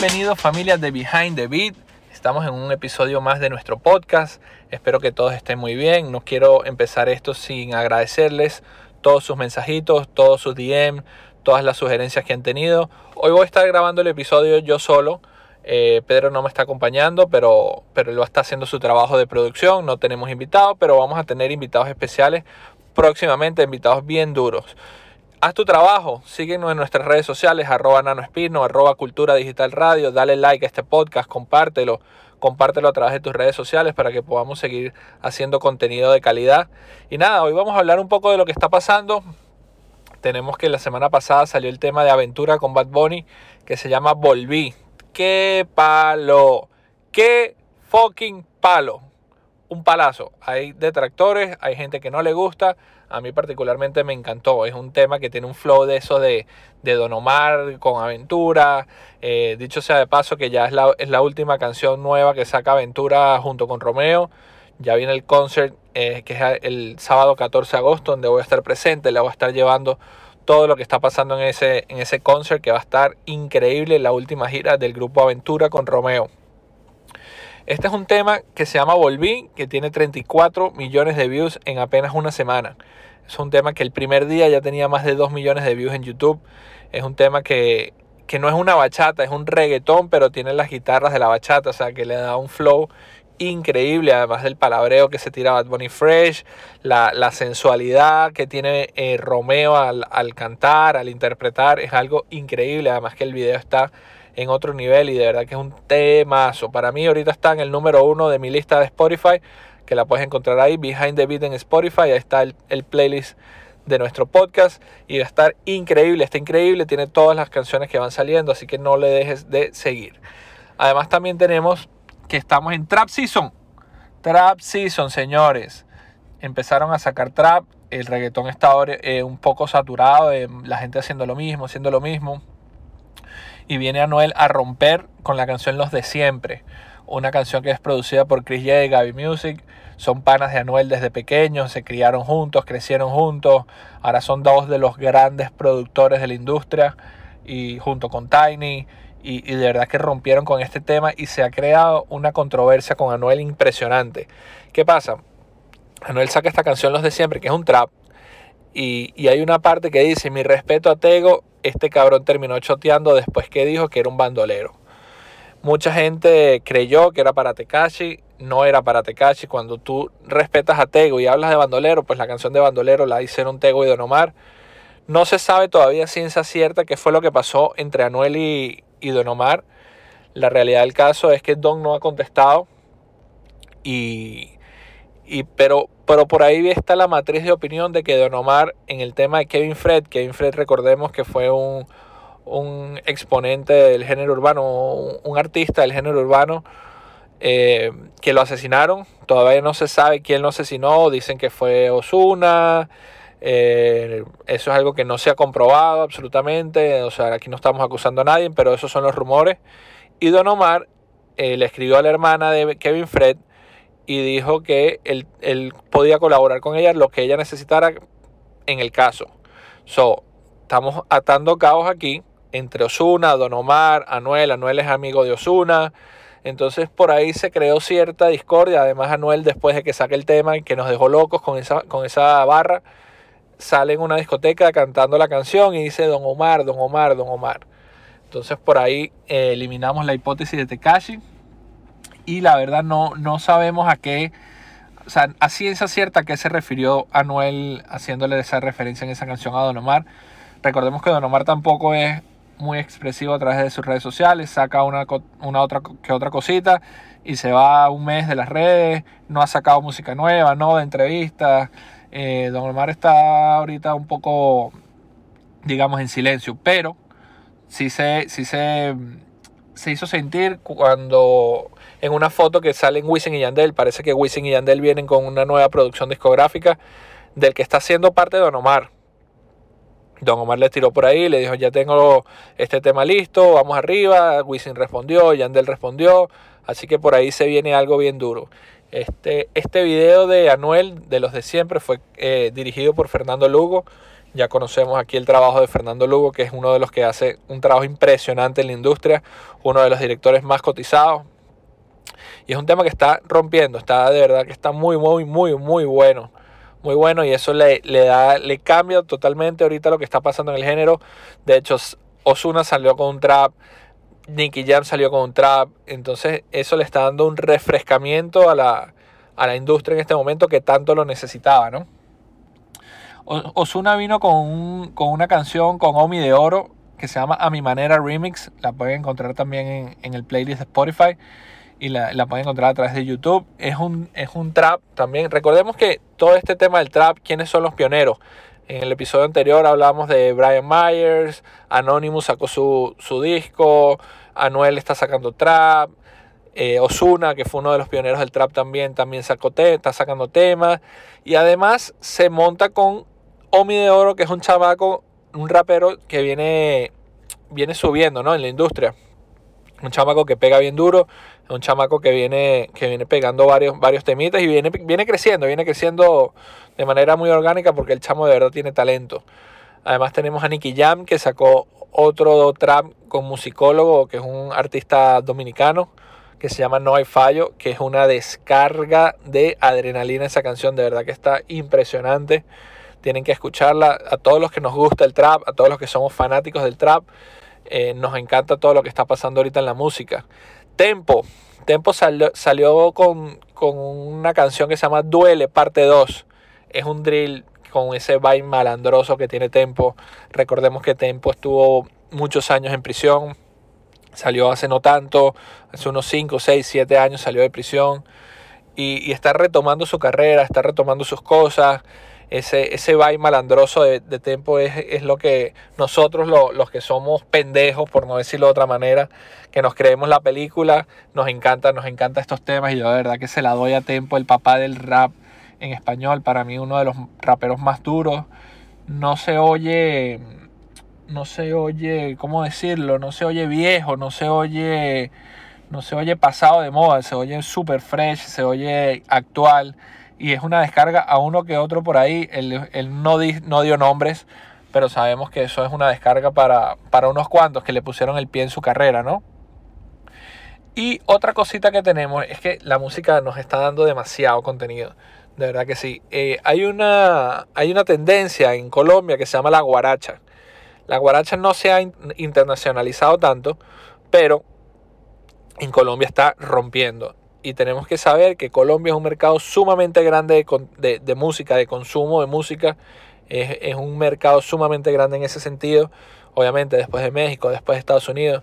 Bienvenidos familias de Behind the Beat. Estamos en un episodio más de nuestro podcast. Espero que todos estén muy bien. No quiero empezar esto sin agradecerles todos sus mensajitos, todos sus DM, todas las sugerencias que han tenido. Hoy voy a estar grabando el episodio yo solo. Eh, Pedro no me está acompañando, pero, pero él estar haciendo su trabajo de producción. No tenemos invitados, pero vamos a tener invitados especiales próximamente, invitados bien duros. Haz tu trabajo, síguenos en nuestras redes sociales, arroba nanoespino, arroba cultura digital radio, dale like a este podcast, compártelo, compártelo a través de tus redes sociales para que podamos seguir haciendo contenido de calidad. Y nada, hoy vamos a hablar un poco de lo que está pasando. Tenemos que la semana pasada salió el tema de aventura con Bad Bunny que se llama Volví. ¡Qué palo! ¡Qué fucking palo! Un palazo. Hay detractores, hay gente que no le gusta a mí particularmente me encantó. Es un tema que tiene un flow de eso de, Don Omar con aventura. Eh, dicho sea de paso que ya es la, es la, última canción nueva que saca Aventura junto con Romeo. Ya viene el concert eh, que es el sábado 14 de agosto donde voy a estar presente. Le voy a estar llevando todo lo que está pasando en ese, en ese concert que va a estar increíble. La última gira del grupo Aventura con Romeo. Este es un tema que se llama Volví, que tiene 34 millones de views en apenas una semana. Es un tema que el primer día ya tenía más de 2 millones de views en YouTube. Es un tema que, no es una bachata, es un reggaetón, pero tiene las guitarras de la bachata, o sea que le da un flow increíble, además del palabreo que se tira Bad Bunny Fresh, la, sensualidad que tiene eh, Romeo al, al cantar, al interpretar, es algo increíble, además que el video está en otro nivel y de verdad que es un temazo. Para mí ahorita está en el número uno de mi lista de Spotify, que la puedes encontrar ahí, Behind the Beat en Spotify, ahí está el, playlist de nuestro podcast y va a estar increíble, está increíble, tiene todas las canciones que van saliendo, así que no le dejes de seguir. Además también tenemos que estamos en Trap Season. Trap Season, señores. Empezaron a sacar trap, el reggaetón está ahora, eh, un poco saturado, la gente haciendo lo mismo, haciendo lo mismo y viene Anuel a romper con la canción Los de Siempre, una canción que es producida por Chris J. y Gaby Music. Son panas de Anuel desde pequeños, se criaron juntos, crecieron juntos. Ahora son dos de los grandes productores de la industria y junto con Tiny. Y, y, de verdad que rompieron con este tema y se ha creado una controversia con Anuel impresionante. ¿Qué pasa? Anuel saca esta canción Los de Siempre, que es un trap. Y, y hay una parte que dice, mi respeto a Tego este cabrón terminó choteando después que dijo que era un bandolero. Mucha gente creyó que era para Tekashi, no era para Tekashi. Cuando tú respetas a Tego y hablas de bandolero, pues la canción de bandolero la hicieron Tego y Don Omar. No se sabe todavía ciencia cierta qué fue lo que pasó entre Anuel y, y Don Omar. La realidad del caso es que Don no ha contestado. Y, y, pero, pero por ahí está la matriz de opinión de que Don Omar en el tema de Kevin Fred, Kevin Fred recordemos que fue un, exponente del género urbano, un, artista del género urbano, eh, que lo asesinaron. Todavía no se sabe quién lo asesinó, dicen que fue Osuna. Eh, eso es algo que no se ha comprobado absolutamente. O sea, aquí no estamos acusando a nadie, pero esos son los rumores. Y Don Omar eh, le escribió a la hermana de Kevin Fred y dijo que él, podía colaborar con ella lo que ella necesitara en el caso. So, estamos atando cabos aquí entre Osuna, Don Omar, Anuel. Anuel es amigo de Osuna. Entonces por ahí se creó cierta discordia. Además Anuel después de que saque el tema y que nos dejó locos con esa, con esa barra, sale en una discoteca cantando la canción y dice Don Omar, Don Omar, Don Omar. Entonces por ahí eh, eliminamos la hipótesis de Tekashi y la verdad no, no sabemos a qué, o sea, a ciencia cierta a qué se refirió Anuel haciéndole esa referencia en esa canción a Don Omar. Recordemos que Don Omar tampoco es muy expresivo a través de sus redes sociales, saca una, una otra que otra cosita y se va un mes de las redes, no ha sacado música nueva, no de entrevistas. Eh, Don Omar está ahorita un poco, digamos, en silencio, pero sí se, sí se, se hizo sentir cuando en una foto que salen Wisin y Yandel. Parece que Wisin y Yandel vienen con una nueva producción discográfica del que está haciendo parte Don Omar. Don Omar le tiró por ahí, le dijo, ya tengo este tema listo, vamos arriba. Wisin respondió, Yandel respondió. Así que por ahí se viene algo bien duro. Este, este video de Anuel, de los de siempre, fue eh, dirigido por Fernando Lugo, Ya conocemos aquí el trabajo de Fernando Lugo, que es uno de los que hace un trabajo impresionante en la industria, uno de los directores más cotizados. Y es un tema que está rompiendo, está de verdad que está muy, muy, muy, muy bueno. Muy bueno y eso le, le da, le cambia totalmente ahorita lo que está pasando en el género. De hecho, Osuna salió con un trap, Nicky Jam salió con un trap, entonces eso le está dando un refrescamiento a la, a la industria en este momento que tanto lo necesitaba, ¿no? Osuna vino con, con, una canción con Omi de Oro que se llama A Mi Manera Remix. La pueden encontrar también en, en el playlist de Spotify y la, la, pueden encontrar a través de YouTube. Es un, es un trap también. Recordemos que todo este tema del trap, ¿quiénes son los pioneros? En el episodio anterior hablamos de Brian Myers, Anonymous sacó su, su disco, Anuel está sacando trap, eh, Osuna, que fue uno de los pioneros del trap también, también sacó te, está sacando temas. Y además se monta con Omi de Oro, que es un chamaco, un rapero que viene, viene subiendo ¿no? en la industria. Un chamaco que pega bien duro, un chamaco que viene, que viene pegando varios, varios temitas y viene, viene creciendo, viene creciendo de manera muy orgánica porque el chamo de verdad tiene talento. Además tenemos a Nicky Jam que sacó otro trap con musicólogo, que es un artista dominicano que se llama No hay fallo, que es una descarga de adrenalina esa canción, de verdad que está impresionante. Tienen que escucharla a todos los que nos gusta el trap, a todos los que somos fanáticos del trap. Eh, nos encanta todo lo que está pasando ahorita en la música. Tempo. Tempo salió, salió con, con, una canción que se llama Duele, parte 2. Es un drill con ese vibe malandroso que tiene Tempo. Recordemos que Tempo estuvo muchos años en prisión. Salió hace no tanto, hace unos 5, 6, 7 años salió de prisión. Y, y está retomando su carrera, está retomando sus cosas ese, ese vibe malandroso de, de Tempo es, es, lo que nosotros, los que somos pendejos, por no decirlo de otra manera, que nos creemos la película, nos encanta, nos encanta estos temas y yo de verdad que se la doy a Tempo, el papá del rap en español, para mí uno de los raperos más duros. No se oye, no se oye, ¿cómo decirlo? No se oye viejo, no se oye, no se oye pasado de moda, se oye super fresh, se oye actual y es una descarga a uno que otro por ahí. Él, no, no, dio nombres, pero sabemos que eso es una descarga para, para unos cuantos que le pusieron el pie en su carrera, ¿no? Y otra cosita que tenemos es que la música nos está dando demasiado contenido. De verdad que sí. Eh, hay, una, hay una tendencia en Colombia que se llama la guaracha. La guaracha no se ha internacionalizado tanto, pero en Colombia está rompiendo y tenemos que saber que Colombia es un mercado sumamente grande de, música, de consumo de música. Es, un mercado sumamente grande en ese sentido. Obviamente después de México, después de Estados Unidos.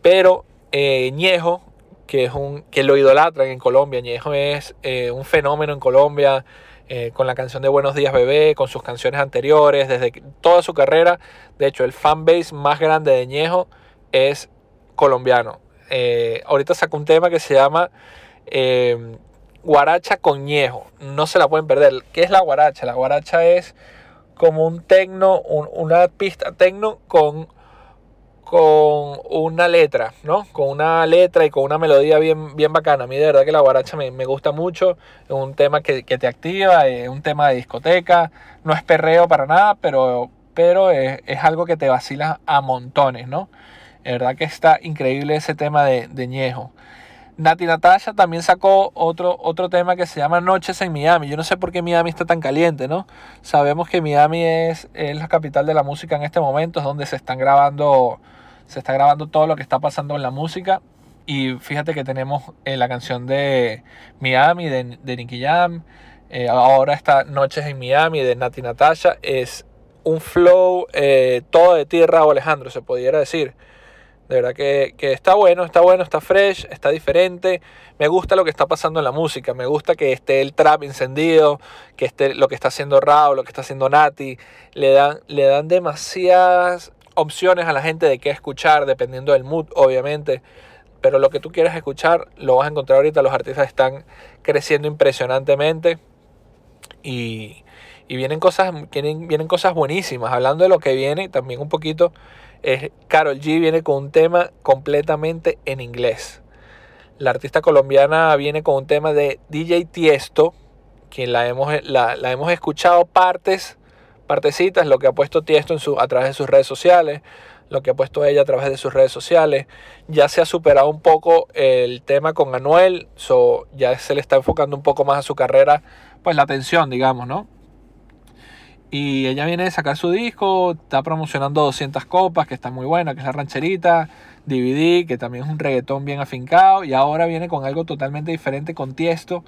Pero eh, Ñejo, que, es un, que lo idolatran en Colombia, Ñejo es eh, un fenómeno en Colombia. Eh, con la canción de Buenos Días Bebé, con sus canciones anteriores, desde toda su carrera. De hecho, el fanbase más grande de Ñejo es colombiano. Ahorita sacó un tema que se llama eh, guaracha coñejo. No se la pueden perder. ¿Qué es la guaracha? La guaracha es como un tecno, una pista tecno con, con una letra, ¿no? Con una letra y con una melodía bien, bien bacana. A mí de verdad que la guaracha me, gusta mucho. Es un tema que, te activa, es un tema de discoteca. No es perreo para nada, pero, pero es, algo que te vacila a montones, ¿no? De verdad que está increíble ese tema de, de Ñejo. Nati Natasha también sacó otro, otro tema que se llama Noches en Miami. Yo no sé por qué Miami está tan caliente, ¿no? Sabemos que Miami es, es la capital de la música en este momento, es donde se están grabando, se está grabando todo lo que está pasando en la música. Y fíjate que tenemos eh, la canción de Miami, de, de Nicky Jam. Eh, ahora está Noches en Miami, de Nati Natasha. Es un flow eh, todo de tierra o Alejandro, se pudiera decir. De verdad que, está bueno, está bueno, está fresh, está diferente. Me gusta lo que está pasando en la música. Me gusta que esté el trap encendido, que esté lo que está haciendo Raúl, lo que está haciendo Nati. Le dan, le dan demasiadas opciones a la gente de qué escuchar, dependiendo del mood, obviamente. Pero lo que tú quieras escuchar, lo vas a encontrar ahorita. Los artistas están creciendo impresionantemente. Y, y vienen, cosas, vienen cosas buenísimas. Hablando de lo que viene, también un poquito es Carol G viene con un tema completamente en inglés. La artista colombiana viene con un tema de DJ Tiesto, quien la hemos, la, hemos escuchado partes, partecitas, lo que ha puesto Tiesto en a través de sus redes sociales, lo que ha puesto ella a través de sus redes sociales. Ya se ha superado un poco el tema con Anuel, so, ya se le está enfocando un poco más a su carrera, pues la atención, digamos, ¿no? Y ella viene de sacar su disco, está promocionando 200 copas, que está muy buena, que es la rancherita, DVD, que también es un reggaetón bien afincado, y ahora viene con algo totalmente diferente con Tiesto,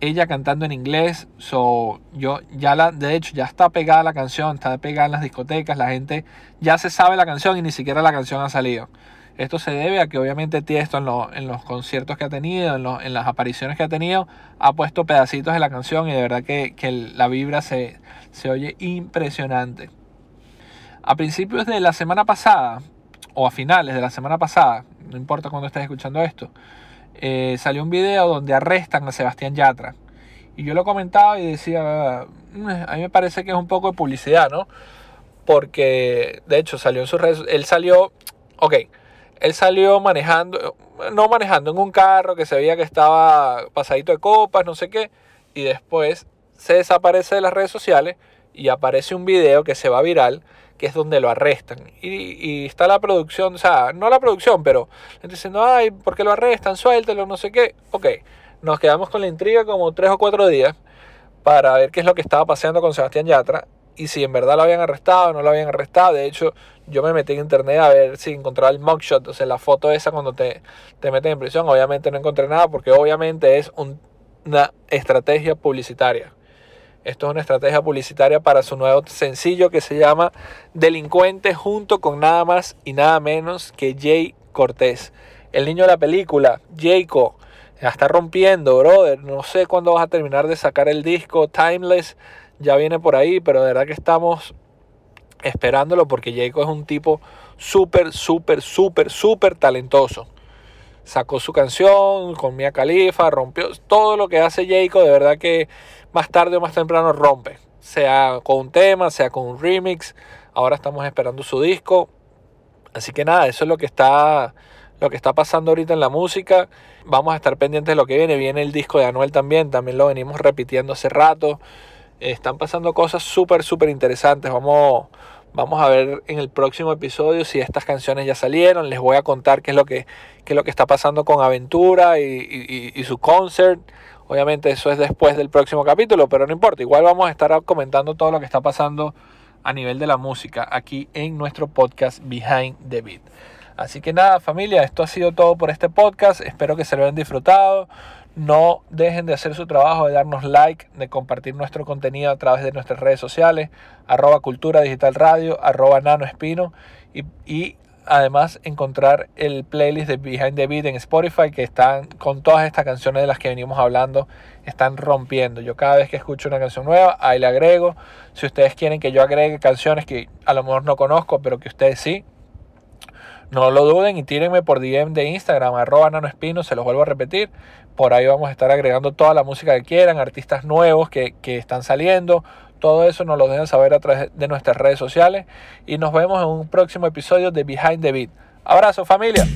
ella cantando en inglés, so, yo ya la, de hecho ya está pegada la canción, está pegada en las discotecas, la gente ya se sabe la canción y ni siquiera la canción ha salido. Esto se debe a que obviamente Tiesto en, en los conciertos que ha tenido, en, en, las apariciones que ha tenido, ha puesto pedacitos de la canción y de verdad que, que la vibra se, se oye impresionante. A principios de la semana pasada, o a finales de la semana pasada, no importa cuando estés escuchando esto, eh, salió un video donde arrestan a Sebastián Yatra. Y yo lo comentaba y decía, mm, a mí me parece que es un poco de publicidad, ¿no? Porque, de hecho, salió en sus redes, él salió, ok, él salió manejando, no manejando en un carro que se veía que estaba pasadito de copas, no sé qué, y después se desaparece de las redes sociales y aparece un video que se va viral que es donde lo arrestan. Y, está la producción, o sea, no la producción, pero diciendo, ay, ¿por qué lo arrestan? Suéltelo, no sé qué. Ok, nos quedamos con la intriga como tres o cuatro días para ver qué es lo que estaba pasando con Sebastián Yatra y si en verdad lo habían arrestado o no lo habían arrestado. De hecho, yo me metí en internet a ver si encontraba el mugshot, o sea, la foto esa cuando te, te meten en prisión. Obviamente no encontré nada porque obviamente es una estrategia publicitaria. Esto es una estrategia publicitaria para su nuevo sencillo que se llama Delincuente junto con nada más y nada menos que Jay Cortés. El niño de la película, Jayco, ya está rompiendo, brother. No sé cuándo vas a terminar de sacar el disco Timeless. Ya viene por ahí, pero de verdad que estamos esperándolo porque Jayco es un tipo súper, súper, súper, súper talentoso. Sacó su canción con Mia Khalifa, rompió todo lo que hace Jayco. De verdad que más tarde o más temprano rompe. Sea con un tema, sea con un remix. Ahora estamos esperando su disco. Así que nada, eso es lo que está lo que está pasando ahorita en la música. Vamos a estar pendientes de lo que viene. Viene el disco de Anuel también, también lo venimos repitiendo hace rato. Están pasando cosas súper, súper interesantes. Vamos, vamos a ver en el próximo episodio si estas canciones ya salieron. Les voy a contar qué es lo que, qué es lo que está pasando con Aventura y, y, y su concert. Obviamente eso es después del próximo capítulo, pero no importa. Igual vamos a estar comentando todo lo que está pasando a nivel de la música aquí en nuestro podcast Behind the Beat. Así que nada familia, esto ha sido todo por este podcast. Espero que se lo hayan disfrutado. No dejen de hacer su trabajo, de darnos like, de compartir nuestro contenido a través de nuestras redes sociales, arroba cultura digital radio, arroba nano espino y, y además encontrar el playlist de Behind the Beat en Spotify que están con todas estas canciones de las que venimos hablando, están rompiendo. Yo cada vez que escucho una canción nueva, ahí le agrego. Si ustedes quieren que yo agregue canciones que a lo mejor no conozco, pero que ustedes sí, no lo duden y tírenme por DM de Instagram, arroba nanoespino, se los vuelvo a repetir. Por ahí vamos a estar agregando toda la música que quieran, artistas nuevos que, que están saliendo, todo eso nos lo dejan saber a través de nuestras redes sociales y nos vemos en un próximo episodio de Behind the Beat. Abrazo familia.